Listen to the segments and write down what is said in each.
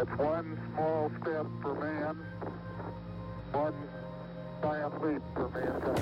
It's one small step for man,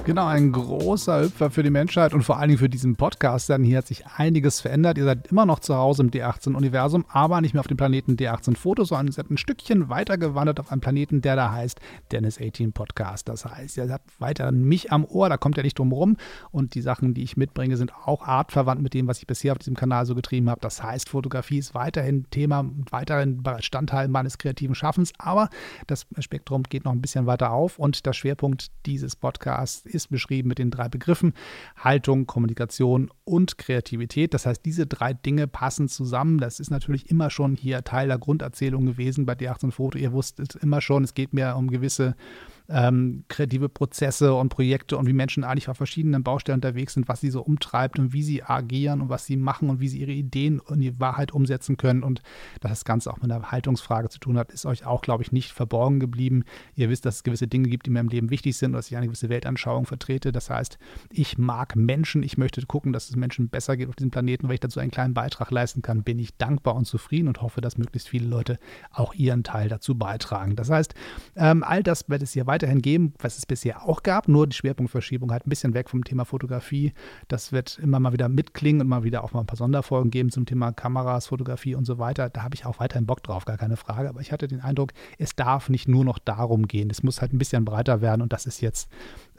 Genau, ein großer Hüpfer für die Menschheit und vor allen Dingen für diesen Podcast. Denn hier hat sich einiges verändert. Ihr seid immer noch zu Hause im D18-Universum, aber nicht mehr auf dem Planeten D18 Foto, sondern ihr seid ein Stückchen weiter gewandert auf einen Planeten, der da heißt Dennis 18 Podcast. Das heißt, ihr habt weiter mich am Ohr, da kommt ihr nicht drum rum. Und die Sachen, die ich mitbringe, sind auch artverwandt mit dem, was ich bisher auf diesem Kanal so getrieben habe. Das heißt, Fotografie ist weiterhin Thema, weiterhin Bestandteil meines kreativen Schaffens, aber das Spektrum geht noch ein bisschen weiter auf und der Schwerpunkt dieses Podcasts ist beschrieben mit den drei Begriffen Haltung, Kommunikation und Kreativität. Das heißt, diese drei Dinge passen zusammen. Das ist natürlich immer schon hier Teil der Grunderzählung gewesen bei D18 Foto. Ihr wusstet immer schon, es geht mir um gewisse ähm, kreative Prozesse und Projekte und wie Menschen eigentlich auf verschiedenen Baustellen unterwegs sind, was sie so umtreibt und wie sie agieren und was sie machen und wie sie ihre Ideen in die Wahrheit umsetzen können. Und dass das Ganze auch mit einer Haltungsfrage zu tun hat, ist euch auch, glaube ich, nicht verborgen geblieben. Ihr wisst, dass es gewisse Dinge gibt, die mir im Leben wichtig sind, dass ich eine gewisse Weltanschauung vertrete. Das heißt, ich mag Menschen, ich möchte gucken, dass es Menschen besser geht auf diesem Planeten. Wenn ich dazu einen kleinen Beitrag leisten kann, bin ich dankbar und zufrieden und hoffe, dass möglichst viele Leute auch ihren Teil dazu beitragen. Das heißt, ähm, all das wird es hier weiter weiterhin geben, was es bisher auch gab, nur die Schwerpunktverschiebung halt ein bisschen weg vom Thema Fotografie. Das wird immer mal wieder mitklingen und mal wieder auch mal ein paar Sonderfolgen geben zum Thema Kameras, Fotografie und so weiter. Da habe ich auch weiterhin Bock drauf, gar keine Frage. Aber ich hatte den Eindruck, es darf nicht nur noch darum gehen. Es muss halt ein bisschen breiter werden und das ist jetzt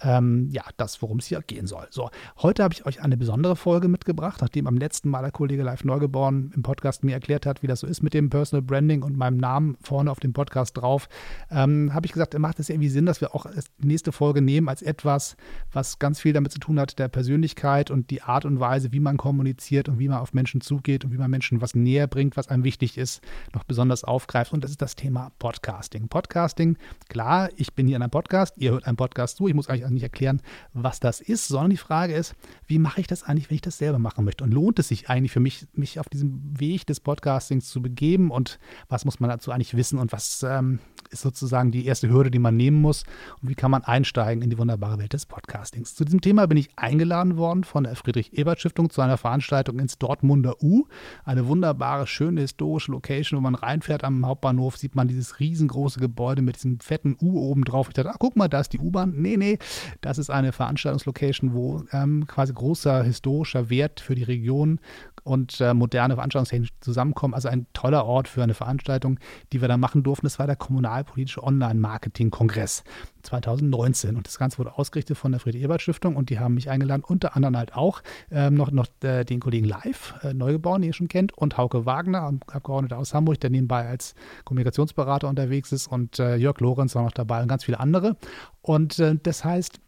ähm, ja das, worum es hier gehen soll. So, heute habe ich euch eine besondere Folge mitgebracht, nachdem am letzten Mal der Kollege Live Neugeboren im Podcast mir erklärt hat, wie das so ist mit dem Personal Branding und meinem Namen vorne auf dem Podcast drauf, ähm, habe ich gesagt, macht es irgendwie Sinn, dass wir auch die nächste Folge nehmen als etwas, was ganz viel damit zu tun hat, der Persönlichkeit und die Art und Weise, wie man kommuniziert und wie man auf Menschen zugeht und wie man Menschen was näher bringt, was einem wichtig ist, noch besonders aufgreift. Und das ist das Thema Podcasting. Podcasting, klar, ich bin hier in einem Podcast, ihr hört einen Podcast zu, ich muss eigentlich auch nicht erklären, was das ist, sondern die Frage ist, wie mache ich das eigentlich, wenn ich das selber machen möchte? Und lohnt es sich eigentlich für mich, mich auf diesem Weg des Podcastings zu begeben? Und was muss man dazu eigentlich wissen? Und was ähm, ist sozusagen die erste Hürde, die man nehmen muss? und wie kann man einsteigen in die wunderbare Welt des Podcastings. Zu diesem Thema bin ich eingeladen worden von der Friedrich-Ebert-Stiftung zu einer Veranstaltung ins Dortmunder U. Eine wunderbare, schöne historische Location, wo man reinfährt am Hauptbahnhof, sieht man dieses riesengroße Gebäude mit diesem fetten U oben drauf. Ich dachte, ah, guck mal, da ist die U-Bahn. Nee, nee, das ist eine Veranstaltungslocation, wo ähm, quasi großer historischer Wert für die Region und äh, moderne Veranstaltungstechnik zusammenkommen. Also ein toller Ort für eine Veranstaltung, die wir da machen durften. Das war der kommunalpolitische Online-Marketing-Kongress 2019. Und das Ganze wurde ausgerichtet von der Friedrich-Ebert-Stiftung und die haben mich eingeladen, unter anderem halt auch ähm, noch, noch äh, den Kollegen Live, äh, Neugebauern, den ihr schon kennt, und Hauke Wagner, Abgeordneter aus Hamburg, der nebenbei als Kommunikationsberater unterwegs ist und äh, Jörg Lorenz war noch dabei und ganz viele andere. Und äh, das heißt,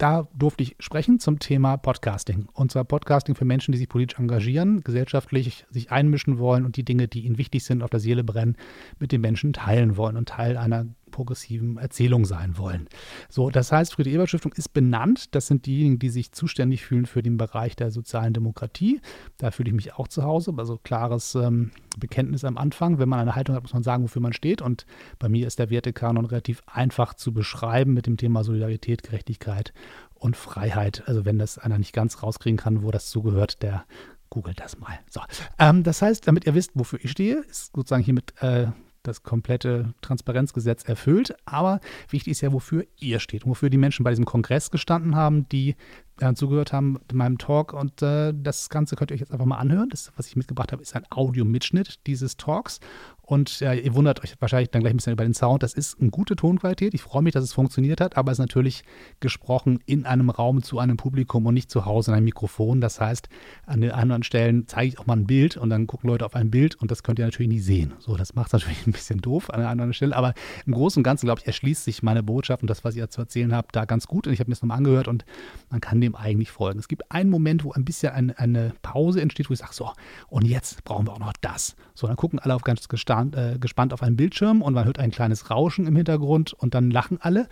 da durfte ich sprechen zum Thema Podcasting. Und zwar Podcasting für Menschen, die sich politisch engagieren, gesellschaftlich sich einmischen wollen und die Dinge, die ihnen wichtig sind, auf der Seele brennen, mit den Menschen teilen wollen und Teil einer progressiven Erzählung sein wollen. So, das heißt, Friedrich-Ebert-Stiftung ist benannt. Das sind diejenigen, die sich zuständig fühlen für den Bereich der sozialen Demokratie. Da fühle ich mich auch zu Hause. Also klares ähm, Bekenntnis am Anfang. Wenn man eine Haltung hat, muss man sagen, wofür man steht. Und bei mir ist der Wertekanon relativ einfach zu beschreiben mit dem Thema Solidarität, Gerechtigkeit und Freiheit. Also wenn das einer nicht ganz rauskriegen kann, wo das zugehört, der googelt das mal. So, ähm, das heißt, damit ihr wisst, wofür ich stehe, ist sozusagen hiermit äh, das komplette Transparenzgesetz erfüllt. Aber wichtig ist ja, wofür ihr steht und wofür die Menschen bei diesem Kongress gestanden haben, die äh, zugehört haben in meinem Talk. Und äh, das Ganze könnt ihr euch jetzt einfach mal anhören. Das, was ich mitgebracht habe, ist ein Audio-Mitschnitt dieses Talks. Und äh, ihr wundert euch wahrscheinlich dann gleich ein bisschen über den Sound. Das ist eine gute Tonqualität. Ich freue mich, dass es funktioniert hat, aber es ist natürlich gesprochen in einem Raum zu einem Publikum und nicht zu Hause in einem Mikrofon. Das heißt, an den anderen Stellen zeige ich auch mal ein Bild und dann gucken Leute auf ein Bild und das könnt ihr natürlich nicht sehen. So, das macht es natürlich ein bisschen doof an der anderen Stelle. Aber im Großen und Ganzen, glaube ich, erschließt sich meine Botschaft und das, was ihr zu erzählen habt, da ganz gut. Und ich habe mir das nochmal angehört und man kann dem eigentlich folgen. Es gibt einen Moment, wo ein bisschen eine, Pause entsteht, wo ich sage, so, und jetzt brauchen wir auch noch das. So, dann gucken alle auf ganz gespannt, äh, gespannt auf einen Bildschirm und man hört ein kleines Rauschen im Hintergrund und dann lachen alle.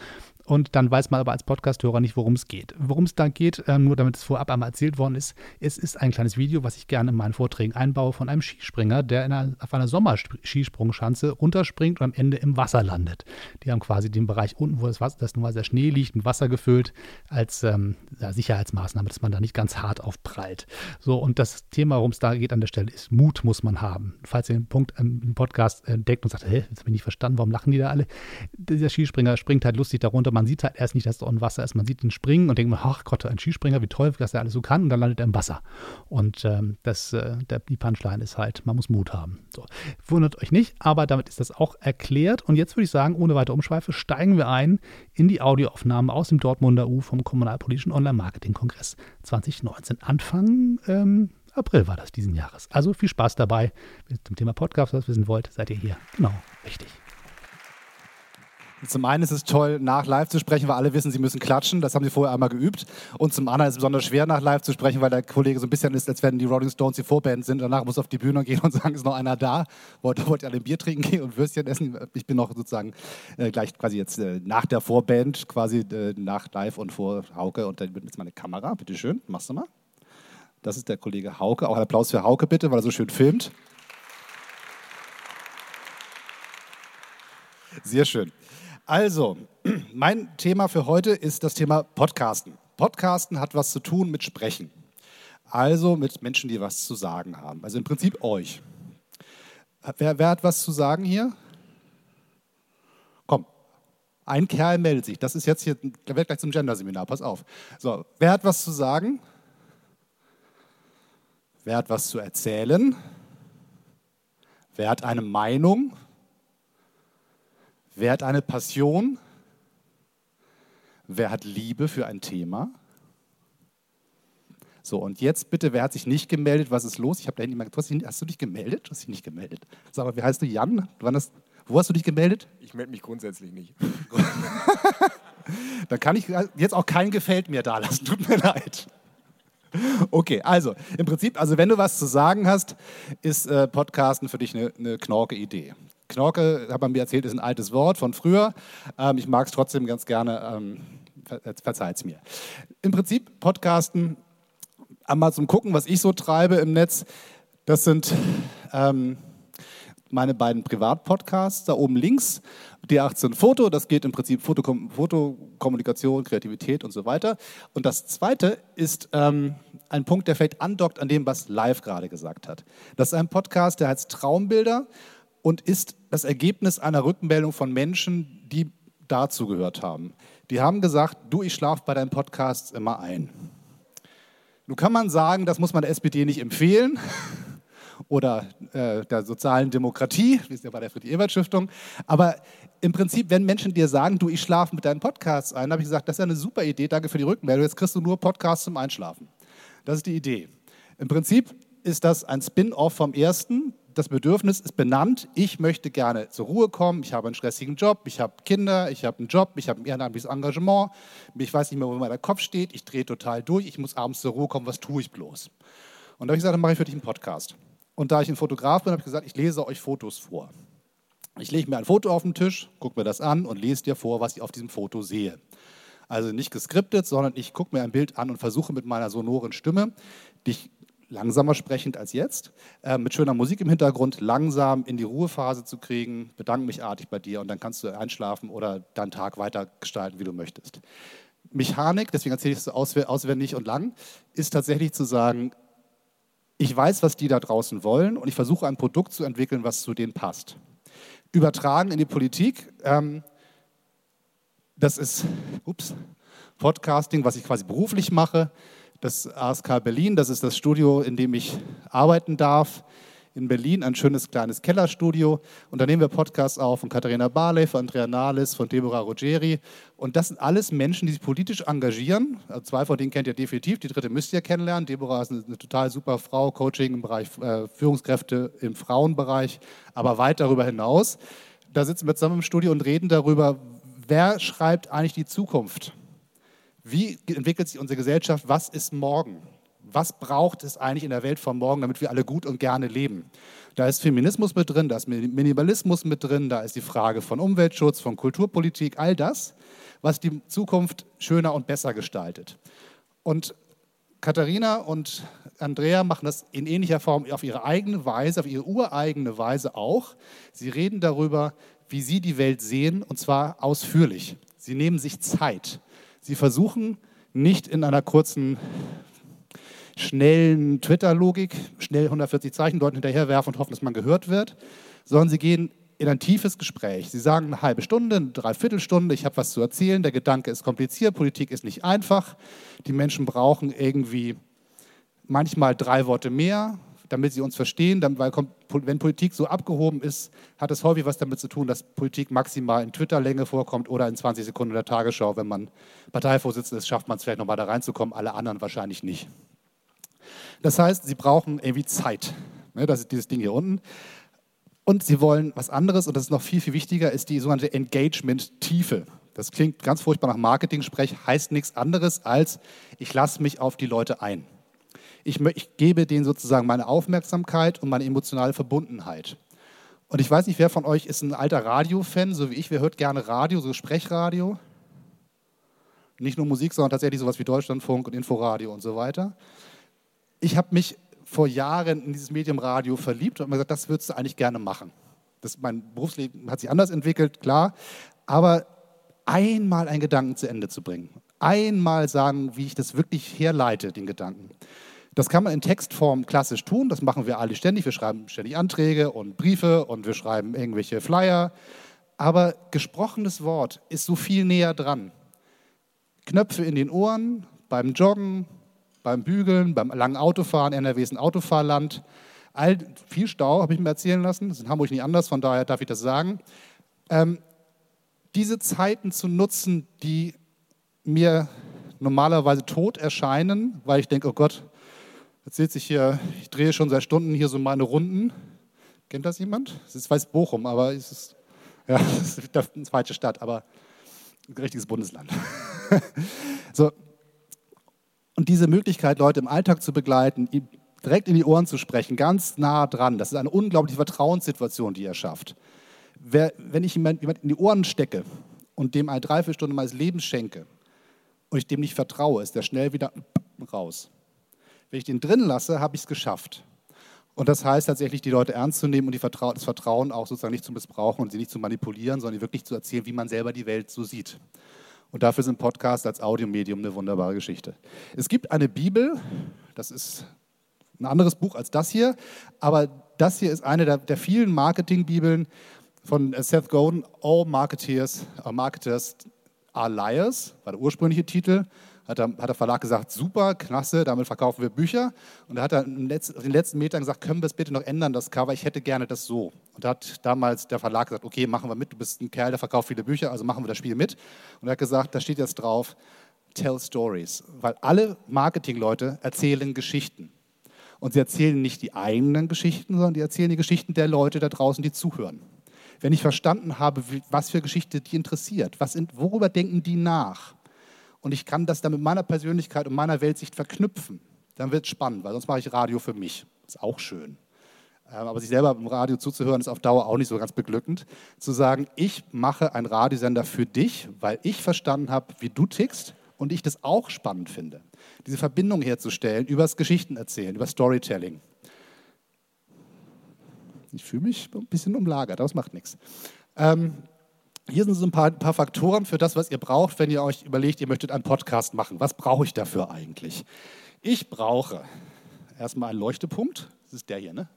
Und dann weiß man aber als Podcasthörer nicht, worum es geht. Worum es da geht, ähm, nur damit es vorab einmal erzählt worden ist, es ist ein kleines Video, was ich gerne in meinen Vorträgen einbaue von einem Skispringer, der einer, auf einer Sommerskisprungschanze runterspringt und am Ende im Wasser landet. Die haben quasi den Bereich unten, wo das, Wasser, das normalerweise der Schnee liegt, mit Wasser gefüllt, als ähm, ja, Sicherheitsmaßnahme, dass man da nicht ganz hart aufprallt. So, und das Thema, worum es da geht an der Stelle, ist Mut muss man haben. Falls ihr den Punkt im Podcast entdeckt und sagt, hä, jetzt habe ich nicht verstanden, warum lachen die da alle? Dieser Skispringer springt halt lustig darunter. Man sieht halt erst nicht, dass da unten Wasser ist. Man sieht ihn springen und denkt ach Gott, ein Skispringer, wie toll, dass er alles so kann. Und dann landet er im Wasser. Und ähm, das, äh, der, die Punchline ist halt, man muss Mut haben. So. Wundert euch nicht, aber damit ist das auch erklärt. Und jetzt würde ich sagen, ohne weitere Umschweife, steigen wir ein in die Audioaufnahmen aus dem Dortmunder U vom Kommunalpolitischen Online-Marketing-Kongress 2019. Anfang ähm, April war das diesen Jahres. Also viel Spaß dabei. Zum Thema Podcast was wissen wollt, seid ihr hier. Genau, richtig. Zum einen ist es toll, nach live zu sprechen, weil alle wissen, sie müssen klatschen. Das haben sie vorher einmal geübt. Und zum anderen ist es besonders schwer, nach live zu sprechen, weil der Kollege so ein bisschen ist, als wenn die Rolling Stones die Vorband sind. Danach muss auf die Bühne gehen und sagen, ist noch einer da? Wollt, wollt ihr alle ein Bier trinken gehen und Würstchen essen? Ich bin noch sozusagen äh, gleich quasi jetzt äh, nach der Vorband, quasi äh, nach live und vor Hauke. Und dann wird jetzt meine Kamera. Bitte schön, machst du mal. Das ist der Kollege Hauke. Auch ein Applaus für Hauke bitte, weil er so schön filmt. Sehr schön. Also, mein Thema für heute ist das Thema Podcasten. Podcasten hat was zu tun mit Sprechen. Also mit Menschen, die was zu sagen haben. Also im Prinzip euch. Wer, wer hat was zu sagen hier? Komm, ein Kerl meldet sich. Das ist jetzt hier, der wird gleich zum Gender-Seminar, pass auf. So, wer hat was zu sagen? Wer hat was zu erzählen? Wer hat eine Meinung? Wer hat eine Passion? Wer hat Liebe für ein Thema? So, und jetzt bitte, wer hat sich nicht gemeldet? Was ist los? Ich habe da hinten mal hast, hast du dich gemeldet? Du hast dich nicht gemeldet. Sag mal, wie heißt du? Jan? Das, wo hast du dich gemeldet? Ich melde mich grundsätzlich nicht. Dann kann ich jetzt auch kein Gefällt mir da lassen. Tut mir leid. Okay, also im Prinzip, also wenn du was zu sagen hast, ist äh, Podcasten für dich eine, eine knorke Idee. Knorke, hat man mir erzählt, ist ein altes Wort von früher. Ähm, ich mag es trotzdem ganz gerne, ähm, ver verzeiht es mir. Im Prinzip Podcasten, einmal zum Gucken, was ich so treibe im Netz, das sind ähm, meine beiden Privatpodcasts, da oben links, D18 Foto, das geht im Prinzip Fotokom Fotokommunikation, Kreativität und so weiter. Und das zweite ist ähm, ein Punkt, der vielleicht andockt an dem, was Live gerade gesagt hat. Das ist ein Podcast, der heißt Traumbilder und ist das Ergebnis einer Rückmeldung von Menschen, die dazugehört haben. Die haben gesagt, du, ich schlafe bei deinen Podcasts immer ein. Nun kann man sagen, das muss man der SPD nicht empfehlen oder äh, der sozialen Demokratie, wie es ja bei der Friedrich-Ebert-Stiftung. Aber im Prinzip, wenn Menschen dir sagen, du, ich schlafe mit deinen Podcasts ein, habe ich gesagt, das ist ja eine super Idee, danke für die Rückmeldung. Jetzt kriegst du nur Podcasts zum Einschlafen. Das ist die Idee. Im Prinzip ist das ein Spin-off vom ersten das Bedürfnis ist benannt, ich möchte gerne zur Ruhe kommen, ich habe einen stressigen Job, ich habe Kinder, ich habe einen Job, ich habe ein ehrenamtliches Engagement, ich weiß nicht mehr, wo mein Kopf steht, ich drehe total durch, ich muss abends zur Ruhe kommen, was tue ich bloß? Und da habe ich gesagt, dann mache ich für dich einen Podcast. Und da ich ein Fotograf bin, habe ich gesagt, ich lese euch Fotos vor. Ich lege mir ein Foto auf den Tisch, gucke mir das an und lese dir vor, was ich auf diesem Foto sehe. Also nicht geskriptet, sondern ich gucke mir ein Bild an und versuche mit meiner sonoren Stimme dich langsamer sprechend als jetzt, äh, mit schöner Musik im Hintergrund, langsam in die Ruhephase zu kriegen, bedanke mich artig bei dir und dann kannst du einschlafen oder deinen Tag weiter gestalten, wie du möchtest. Mechanik, deswegen erzähle ich es so auswendig und lang, ist tatsächlich zu sagen, ich weiß, was die da draußen wollen und ich versuche ein Produkt zu entwickeln, was zu denen passt. Übertragen in die Politik, ähm, das ist ups, Podcasting, was ich quasi beruflich mache das ASK Berlin. Das ist das Studio, in dem ich arbeiten darf. In Berlin ein schönes kleines Kellerstudio. Und da nehmen wir Podcasts auf von Katharina Barley, von Andrea Nahles, von Deborah Ruggeri. Und das sind alles Menschen, die sich politisch engagieren. Also zwei von denen kennt ihr definitiv, die dritte müsst ihr kennenlernen. Deborah ist eine, eine total super Frau, Coaching im Bereich äh, Führungskräfte im Frauenbereich, aber weit darüber hinaus. Da sitzen wir zusammen im Studio und reden darüber, wer schreibt eigentlich die Zukunft? Wie entwickelt sich unsere Gesellschaft? Was ist morgen? Was braucht es eigentlich in der Welt von morgen, damit wir alle gut und gerne leben? Da ist Feminismus mit drin, da ist Minimalismus mit drin, da ist die Frage von Umweltschutz, von Kulturpolitik, all das, was die Zukunft schöner und besser gestaltet. Und Katharina und Andrea machen das in ähnlicher Form auf ihre eigene Weise, auf ihre ureigene Weise auch. Sie reden darüber, wie sie die Welt sehen, und zwar ausführlich. Sie nehmen sich Zeit. Sie versuchen nicht in einer kurzen, schnellen Twitter-Logik, schnell 140 Zeichen dort hinterherwerfen und hoffen, dass man gehört wird, sondern sie gehen in ein tiefes Gespräch. Sie sagen eine halbe Stunde, eine Dreiviertelstunde, ich habe was zu erzählen, der Gedanke ist kompliziert, Politik ist nicht einfach, die Menschen brauchen irgendwie manchmal drei Worte mehr, damit sie uns verstehen, weil wenn Politik so abgehoben ist, hat es häufig was damit zu tun, dass Politik maximal in Twitter-Länge vorkommt oder in 20 Sekunden der Tagesschau. Wenn man Parteivorsitzender ist, schafft man es vielleicht nochmal da reinzukommen, alle anderen wahrscheinlich nicht. Das heißt, sie brauchen irgendwie Zeit. Ne, das ist dieses Ding hier unten. Und sie wollen was anderes, und das ist noch viel, viel wichtiger, ist die sogenannte Engagement-Tiefe. Das klingt ganz furchtbar nach Marketing-Sprech, heißt nichts anderes als, ich lasse mich auf die Leute ein. Ich, ich gebe denen sozusagen meine Aufmerksamkeit und meine emotionale Verbundenheit. Und ich weiß nicht, wer von euch ist ein alter Radio-Fan, so wie ich. Wer hört gerne Radio, so Sprechradio? Nicht nur Musik, sondern tatsächlich sowas wie Deutschlandfunk und Inforadio und so weiter. Ich habe mich vor Jahren in dieses Medium Radio verliebt und habe mir gesagt, das würdest du eigentlich gerne machen. Das, mein Berufsleben hat sich anders entwickelt, klar, aber einmal einen Gedanken zu Ende zu bringen, einmal sagen, wie ich das wirklich herleite, den Gedanken. Das kann man in Textform klassisch tun, das machen wir alle ständig. Wir schreiben ständig Anträge und Briefe und wir schreiben irgendwelche Flyer. Aber gesprochenes Wort ist so viel näher dran. Knöpfe in den Ohren, beim Joggen, beim Bügeln, beim langen Autofahren. NRW ist ein Autofahrland. All, viel Stau, habe ich mir erzählen lassen. Das ist in Hamburg nicht anders, von daher darf ich das sagen. Ähm, diese Zeiten zu nutzen, die mir normalerweise tot erscheinen, weil ich denke, oh Gott, erzählt sich hier, ich drehe schon seit Stunden hier so meine Runden. Kennt das jemand? Es ist weiß Bochum, aber es ist, ja, es ist eine falsche Stadt, aber ein richtiges Bundesland. so. Und diese Möglichkeit, Leute im Alltag zu begleiten, direkt in die Ohren zu sprechen, ganz nah dran, das ist eine unglaubliche Vertrauenssituation, die er schafft. Wer, wenn ich jemand in die Ohren stecke und dem eine Dreiviertelstunde meines Lebens schenke und ich dem nicht vertraue, ist der schnell wieder raus. Wenn ich den drin lasse, habe ich es geschafft. Und das heißt tatsächlich, die Leute ernst zu nehmen und Vertra das Vertrauen auch sozusagen nicht zu missbrauchen und sie nicht zu manipulieren, sondern wirklich zu erzählen, wie man selber die Welt so sieht. Und dafür sind Podcasts als Audiomedium eine wunderbare Geschichte. Es gibt eine Bibel, das ist ein anderes Buch als das hier, aber das hier ist eine der, der vielen Marketingbibeln von Seth Godin, All Marketeers, uh, Marketers are Liars, war der ursprüngliche Titel hat der, hat der Verlag gesagt, super, klasse, damit verkaufen wir Bücher. Und da hat er in den letzten Metern gesagt, können wir es bitte noch ändern, das Cover, ich hätte gerne das so. Und da hat damals der Verlag gesagt, okay, machen wir mit, du bist ein Kerl, der verkauft viele Bücher, also machen wir das Spiel mit. Und er hat gesagt, da steht jetzt drauf, tell stories, weil alle Marketingleute erzählen Geschichten. Und sie erzählen nicht die eigenen Geschichten, sondern die erzählen die Geschichten der Leute da draußen, die zuhören. Wenn ich verstanden habe, was für Geschichte die interessiert, was, worüber denken die nach, und ich kann das dann mit meiner Persönlichkeit und meiner Weltsicht verknüpfen, dann wird es spannend, weil sonst mache ich Radio für mich. Ist auch schön. Ähm, aber sich selber im Radio zuzuhören, ist auf Dauer auch nicht so ganz beglückend. Zu sagen, ich mache einen Radiosender für dich, weil ich verstanden habe, wie du tickst und ich das auch spannend finde. Diese Verbindung herzustellen über das Geschichtenerzählen, über Storytelling. Ich fühle mich ein bisschen umlagert, aber das macht nichts. Ähm, hier sind so ein paar, paar, Faktoren für das, was ihr braucht, wenn ihr euch überlegt, ihr möchtet einen Podcast machen. Was brauche ich dafür eigentlich? Ich brauche erstmal einen Leuchtepunkt. Das ist der hier, ne?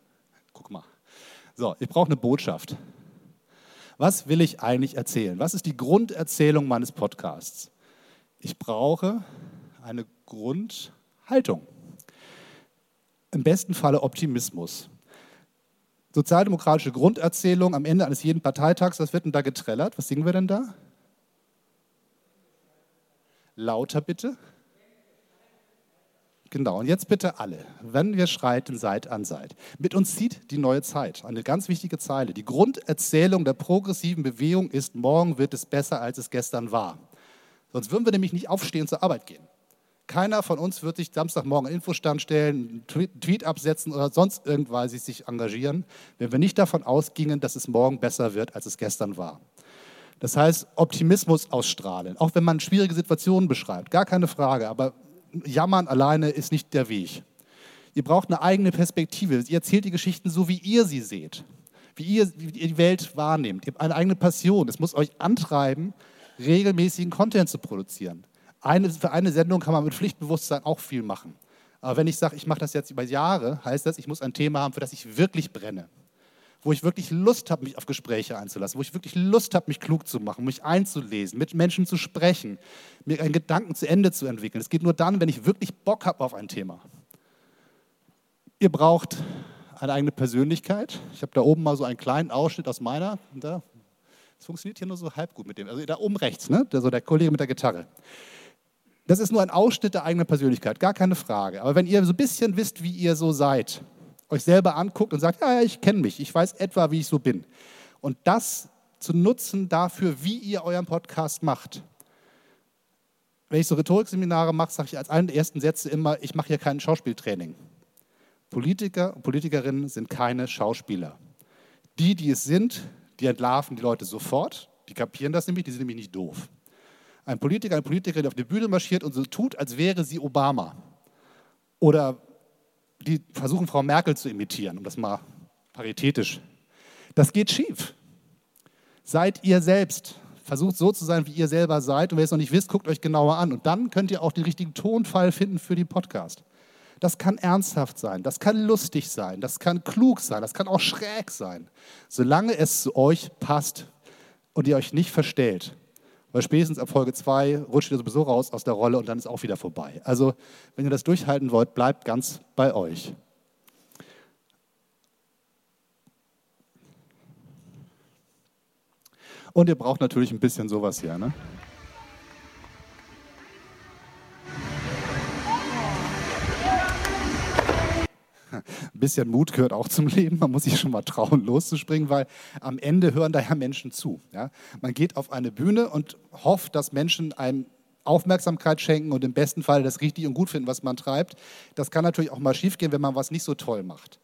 Guck mal. So, ich brauche eine Botschaft. Was will ich eigentlich erzählen? Was ist die Grunderzählung meines Podcasts? Ich brauche eine Grundhaltung. Im besten Falle Optimismus sozialdemokratische Grunderzählung am Ende eines jeden Parteitags, was wird denn da getrellert? Was singen wir denn da? Lauter bitte. Genau, und jetzt bitte alle, wenn wir schreiten Seit an Seit. Mit uns zieht die neue Zeit. Eine ganz wichtige Zeile. Die Grunderzählung der progressiven Bewegung ist, morgen wird es besser, als es gestern war. Sonst würden wir nämlich nicht aufstehen und zur Arbeit gehen. Keiner von uns wird sich Samstagmorgen Infostand stellen, einen Tweet absetzen oder sonst irgendwas sich engagieren, wenn wir nicht davon ausgingen, dass es morgen besser wird, als es gestern war. Das heißt, Optimismus ausstrahlen, auch wenn man schwierige Situationen beschreibt, gar keine Frage, aber jammern alleine ist nicht der Weg. Ihr braucht eine eigene Perspektive. Ihr erzählt die Geschichten so, wie ihr sie seht, wie ihr, wie ihr die Welt wahrnehmt. Ihr habt eine eigene Passion. Es muss euch antreiben, regelmäßigen Content zu produzieren. Eine, für eine Sendung kann man mit Pflichtbewusstsein auch viel machen. Aber wenn ich sage, ich mache das jetzt über Jahre, heißt das, ich muss ein Thema haben, für das ich wirklich brenne wo ich wirklich Lust habe, mich auf Gespräche einzulassen, wo ich wirklich Lust habe, mich klug zu machen, mich einzulesen, mit Menschen zu sprechen, mir einen Gedanken zu Ende zu entwickeln. Es geht nur dann, wenn ich wirklich Bock habe auf ein Thema. Ihr braucht eine eigene Persönlichkeit. Ich habe da oben mal so einen kleinen Ausschnitt aus meiner. Da, das funktioniert hier nur so halb gut mit dem. Also da oben rechts, ne? der, so der Kollege mit der Gitarre. Das ist nur ein Ausschnitt der eigenen Persönlichkeit, gar keine Frage. Aber wenn ihr so ein bisschen wisst, wie ihr so seid, euch selber anguckt und sagt, ja, ich kenne mich, ich weiß etwa, wie ich so bin. Und das zu nutzen dafür, wie ihr euren Podcast macht. Wenn ich so Rhetorikseminare mache, sage ich als einen der ersten Sätze immer, ich mache hier kein Schauspieltraining. Politiker und Politikerinnen sind keine Schauspieler. Die, die es sind, die entlarven die Leute sofort. Die kapieren das nämlich, die sind nämlich nicht doof. Ein Politiker, eine Politikerin, auf die Bühne marschiert und so tut, als wäre sie Obama. Oder die versuchen, Frau Merkel zu imitieren, um das mal paritätisch. Das geht schief. Seid ihr selbst. Versucht so zu sein, wie ihr selber seid. Und ihr es noch nicht wisst, guckt euch genauer an. Und dann könnt ihr auch den richtigen Tonfall finden für den Podcast. Das kann ernsthaft sein, das kann lustig sein, das kann klug sein, das kann auch schräg sein, solange es zu euch passt und ihr euch nicht verstellt. Weil spätestens ab Folge 2 rutscht ihr sowieso raus aus der Rolle und dann ist auch wieder vorbei. Also, wenn ihr das durchhalten wollt, bleibt ganz bei euch. Und ihr braucht natürlich ein bisschen sowas hier. Ne? Ein bisschen Mut gehört auch zum Leben. Man muss sich schon mal trauen, loszuspringen, weil am Ende hören da ja Menschen zu. Ja? Man geht auf eine Bühne und hofft, dass Menschen einem Aufmerksamkeit schenken und im besten Fall das richtig und gut finden, was man treibt. Das kann natürlich auch mal schiefgehen, wenn man was nicht so toll macht.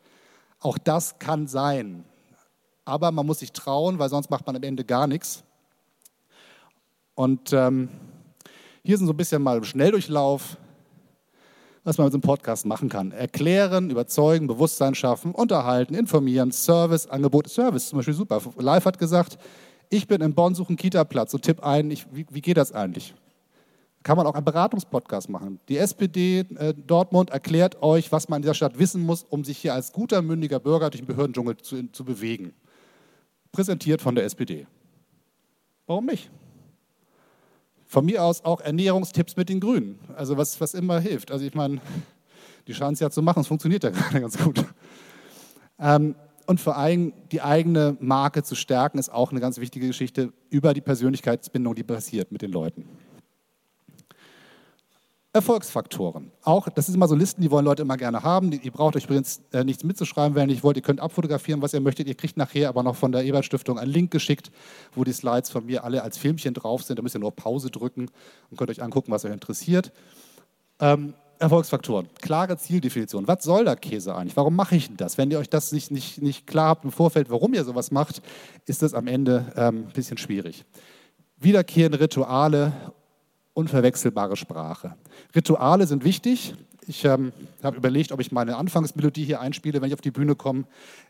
Auch das kann sein. Aber man muss sich trauen, weil sonst macht man am Ende gar nichts. Und ähm, hier sind so ein bisschen mal Schnelldurchlauf was man mit so einem Podcast machen kann. Erklären, überzeugen, Bewusstsein schaffen, unterhalten, informieren, Service, Angebot, Service zum Beispiel super. Live hat gesagt, ich bin in Bonn, suche einen Kita-Platz und tipp ein, ich, wie, wie, geht das eigentlich? Kann man auch einen Beratungspodcast machen. Die SPD äh, Dortmund erklärt euch, was man in dieser Stadt wissen muss, um sich hier als guter, mündiger Bürger durch den Behördendschungel zu, zu bewegen. Präsentiert von der SPD. Warum nicht? Von mir aus auch Ernährungstipps mit den Grünen. Also was, was immer hilft. Also ich meine, die scheinen es ja zu machen, es funktioniert ja gerade ganz gut. Ähm, und vor allem die eigene Marke zu stärken, ist auch eine ganz wichtige Geschichte über die Persönlichkeitsbindung, die passiert mit den Leuten. Erfolgsfaktoren. Auch, das sind immer so Listen, die wollen Leute immer gerne haben. Ihr braucht euch übrigens äh, nichts mitzuschreiben, wenn ihr nicht wollt. Ihr könnt abfotografieren, was ihr möchtet. Ihr kriegt nachher aber noch von der Ebert Stiftung einen Link geschickt, wo die Slides von mir alle als Filmchen drauf sind. Da müsst ihr nur Pause drücken und könnt euch angucken, was euch interessiert. Ähm, Erfolgsfaktoren. Klare Zieldefinition. Was soll der Käse eigentlich? Warum mache ich denn das? Wenn ihr euch das nicht, nicht, nicht klar habt im Vorfeld, warum ihr sowas macht, ist das am Ende ähm, ein bisschen schwierig. Wiederkehrende Rituale unverwechselbare Sprache. Rituale sind wichtig. Ich ähm, habe überlegt, ob ich meine Anfangsmelodie hier einspiele, wenn ich auf die Bühne komme.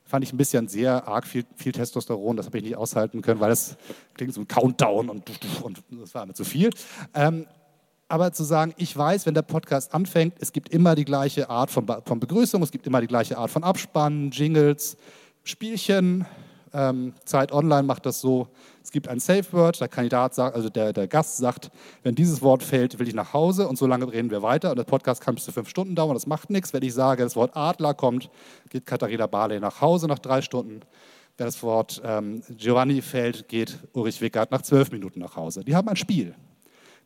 Fand ich ein bisschen sehr arg viel, viel Testosteron, das habe ich nicht aushalten können, weil das klingt so ein Countdown und, und das war mir zu viel. Ähm, aber zu sagen, ich weiß, wenn der Podcast anfängt, es gibt immer die gleiche Art von, von Begrüßung, es gibt immer die gleiche Art von Abspannen, Jingles, Spielchen. Ähm, Zeit Online macht das so, es gibt ein Safe Word, der Kandidat sagt, also der, der Gast sagt, wenn dieses Wort fällt, will ich nach Hause und so lange reden wir weiter. Und der Podcast kann bis zu fünf Stunden dauern, das macht nichts. Wenn ich sage, das Wort Adler kommt, geht Katharina Barley nach Hause nach drei Stunden. Wenn das Wort ähm, Giovanni fällt, geht Ulrich Wickert nach zwölf Minuten nach Hause. Die haben ein Spiel.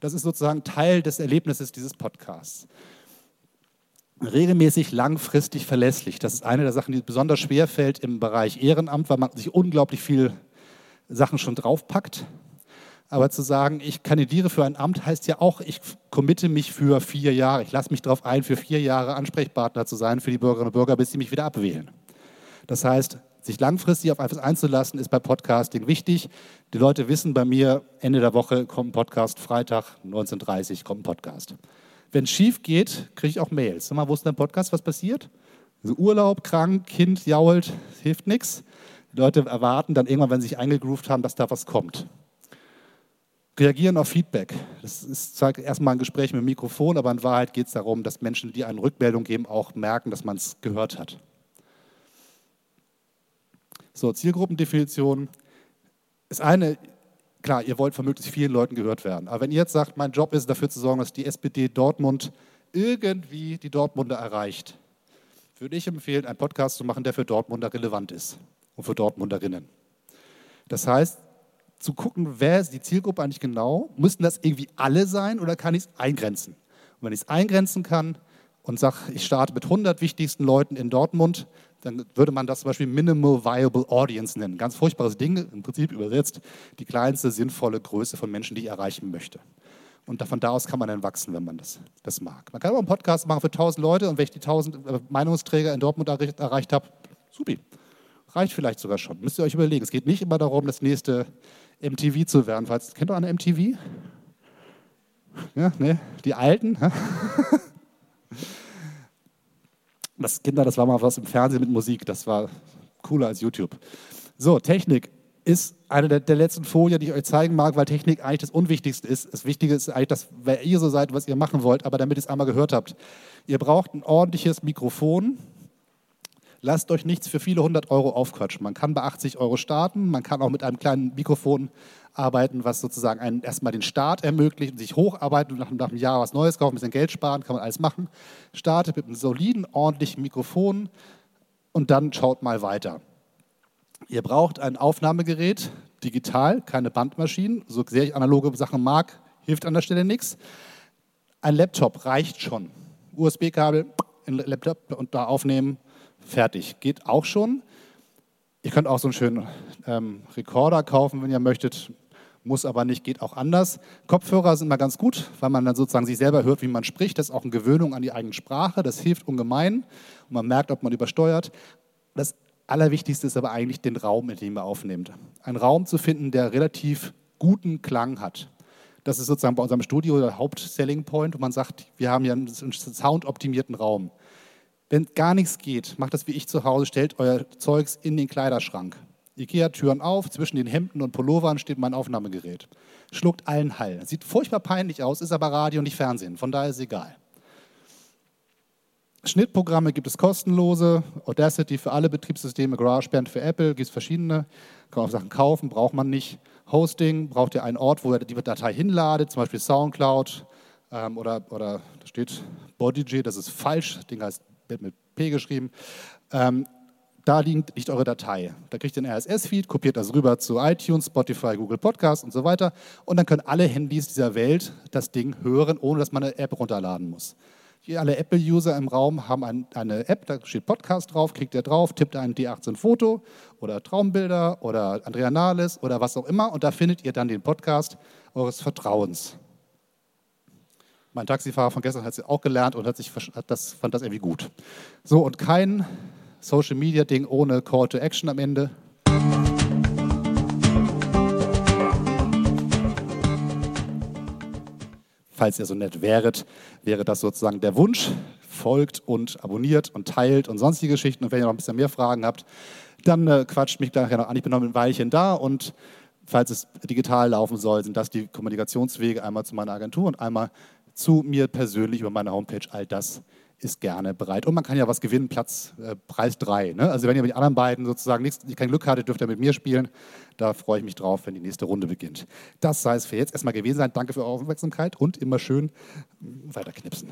Das ist sozusagen Teil des Erlebnisses dieses Podcasts. Regelmäßig, langfristig, verlässlich. Das ist eine der Sachen, die besonders schwer fällt im Bereich Ehrenamt, weil man sich unglaublich viel Sachen schon draufpackt. Aber zu sagen, ich kandidiere für ein Amt, heißt ja auch, ich committe mich für vier Jahre. Ich lasse mich darauf ein, für vier Jahre Ansprechpartner zu sein für die Bürgerinnen und Bürger, bis sie mich wieder abwählen. Das heißt, sich langfristig auf etwas einzulassen, ist bei Podcasting wichtig. Die Leute wissen bei mir, Ende der Woche kommt ein Podcast, Freitag 19.30 Uhr kommt ein Podcast. Wenn es schief geht, kriege ich auch Mails. Sag mal, wo ist der Podcast? Was passiert? Also Urlaub, krank, Kind jault, hilft nichts. Leute erwarten dann irgendwann, wenn sie sich eingegroovt haben, dass da was kommt. Reagieren auf Feedback. Das ist zwar erstmal ein Gespräch mit dem Mikrofon, aber in Wahrheit geht es darum, dass Menschen, die eine Rückmeldung geben, auch merken, dass man es gehört hat. So, Zielgruppendefinition ist eine, klar, ihr wollt von möglichst vielen Leuten gehört werden. Aber wenn ihr jetzt sagt, mein Job ist dafür zu sorgen, dass die SPD Dortmund irgendwie die Dortmunder erreicht, würde ich empfehlen, einen Podcast zu machen, der für Dortmunder relevant ist und für Dortmunderinnen. Das heißt, zu gucken, wer ist die Zielgruppe eigentlich genau? Müssen das irgendwie alle sein oder kann ich es eingrenzen? Und wenn ich es eingrenzen kann und sage, ich starte mit 100 wichtigsten Leuten in Dortmund, dann würde man das zum Beispiel Minimal Viable Audience nennen. Ganz furchtbares Ding, im Prinzip übersetzt, die kleinste sinnvolle Größe von Menschen, die ich erreichen möchte. Und von da aus kann man dann wachsen, wenn man das, das mag. Man kann auch einen Podcast machen für 1000 Leute und wenn ich die 1000 äh, Meinungsträger in Dortmund erreicht, erreicht habe, supi. Reicht vielleicht sogar schon. Müsst ihr euch überlegen. Es geht nicht immer darum, das nächste MTV zu werden. Falls, kennt ihr eine MTV? Ja, ne? Die Alten? Das Kinder, das war mal was im Fernsehen mit Musik. Das war cooler als YouTube. So, Technik ist eine der, der, letzten Folien, die ich euch zeigen mag, weil Technik eigentlich das Unwichtigste ist. Das Wichtige ist eigentlich, dass wer ihr so seid, was ihr machen wollt, aber damit ihr es einmal gehört habt. Ihr braucht ein ordentliches Mikrofon. Lasst euch nichts für viele hundert Euro aufquatschen. Man kann bei 80 Euro starten, man kann auch mit einem kleinen Mikrofon arbeiten, was sozusagen einen erstmal den Start ermöglicht und sich hocharbeiten und nach, nach einem Jahr was Neues kaufen, ein bisschen Geld sparen, kann man alles machen. Startet mit einem soliden, ordentlichen Mikrofon und dann schaut mal weiter. Ihr braucht ein Aufnahmegerät, digital, keine Bandmaschinen. So sehr ich analoge Sachen mag, hilft an der Stelle nichts. Ein Laptop reicht schon. USB-Kabel in den Laptop und da aufnehmen, fertig. Geht auch schon. Ihr könnt auch so einen schönen ähm, Recorder kaufen, wenn ihr möchtet. Muss aber nicht, geht auch anders. Kopfhörer sind mal ganz gut, weil man dann sozusagen sich selber hört, wie man spricht. Das ist auch eine Gewöhnung an die eigene Sprache. Das hilft ungemein. Und man merkt, ob man übersteuert. Das Allerwichtigste ist aber eigentlich den Raum, in dem man aufnimmt. Ein Raum zu finden, der relativ guten Klang hat. Das ist sozusagen bei unserem Studio der Hauptselling Point, wo man sagt, wir haben ja einen soundoptimierten Raum. Wenn gar nichts geht, macht das wie ich zu Hause, stellt euer Zeugs in den Kleiderschrank. Ikea-Türen auf, zwischen den Hemden und Pullovern steht mein Aufnahmegerät. Schluckt allen Hall. Sieht furchtbar peinlich aus, ist aber Radio, nicht Fernsehen. Von daher ist es egal. Schnittprogramme gibt es kostenlose, Audacity für alle Betriebssysteme, GarageBand für Apple, gibt es verschiedene, kann man auch Sachen kaufen, braucht man nicht. Hosting, braucht ihr einen Ort, wo ihr die Datei hinladet, zum Beispiel Soundcloud ähm, oder, oder da steht Bodij, das ist falsch, das Ding heißt mit P geschrieben. Ähm, da liegt, liegt eure Datei. Da kriegt ihr einen RSS-Feed, kopiert das rüber zu iTunes, Spotify, Google Podcast und so weiter. Und dann können alle Handys dieser Welt das Ding hören, ohne dass man eine App runterladen muss. Hier alle Apple-User im Raum haben ein, eine App, da steht Podcast drauf, klickt ihr drauf, tippt ein D18-Foto oder Traumbilder oder Andrea Nahles oder was auch immer und da findet ihr dann den Podcast eures Vertrauens. Mein Taxifahrer von gestern hat es auch gelernt und hat sich, hat das, fand das irgendwie gut. So, und kein Social-Media-Ding ohne Call to Action am Ende. falls ihr so nett wäret, wäre das sozusagen der Wunsch. Folgt und abonniert und teilt und sonstige Geschichten. Und wenn ihr noch ein bisschen mehr Fragen habt, dann äh, quatscht mich nachher noch an. Ich bin noch ein Weilchen da und falls es digital laufen soll, sind das die Kommunikationswege einmal zu meiner Agentur und einmal zu mir persönlich über meine Homepage. All das ist gerne bereit. Und man kann ja was gewinnen, Platz, äh, Preis 3. Ne? Also wenn ihr mit den anderen beiden sozusagen nichts, kein Glück hattet, dürft ihr mit mir spielen. Da freue ich mich drauf, wenn die nächste Runde beginnt. Das sei es für jetzt erstmal gewesen sein. Danke für eure Aufmerksamkeit und immer schön weiterknipsen.